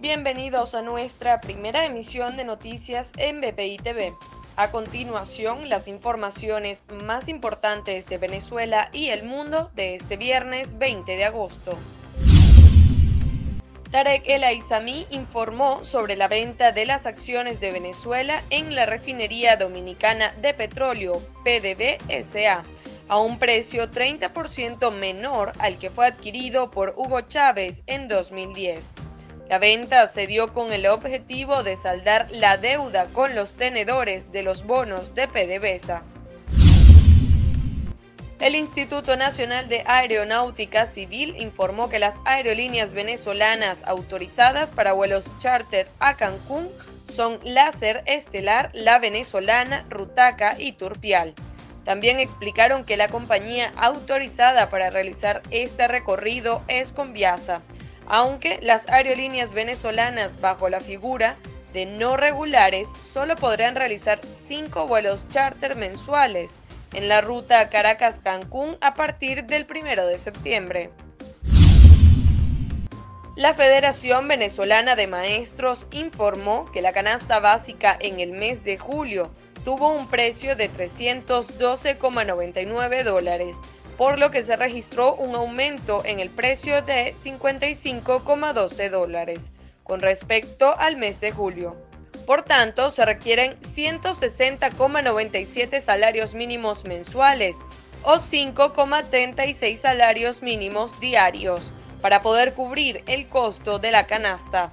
Bienvenidos a nuestra primera emisión de noticias en BPI TV. A continuación, las informaciones más importantes de Venezuela y el mundo de este viernes 20 de agosto. Tarek El Aizami informó sobre la venta de las acciones de Venezuela en la refinería dominicana de petróleo PDVSA a un precio 30% menor al que fue adquirido por Hugo Chávez en 2010. La venta se dio con el objetivo de saldar la deuda con los tenedores de los bonos de PDVSA. El Instituto Nacional de Aeronáutica Civil informó que las aerolíneas venezolanas autorizadas para vuelos charter a Cancún son Láser Estelar, La Venezolana, Rutaca y Turpial. También explicaron que la compañía autorizada para realizar este recorrido es Conviasa aunque las aerolíneas venezolanas bajo la figura de no regulares solo podrán realizar cinco vuelos charter mensuales en la ruta Caracas-Cancún a partir del 1 de septiembre. La Federación Venezolana de Maestros informó que la canasta básica en el mes de julio tuvo un precio de 312,99 dólares, por lo que se registró un aumento en el precio de 55,12 dólares con respecto al mes de julio. Por tanto, se requieren 160,97 salarios mínimos mensuales o 5,36 salarios mínimos diarios para poder cubrir el costo de la canasta.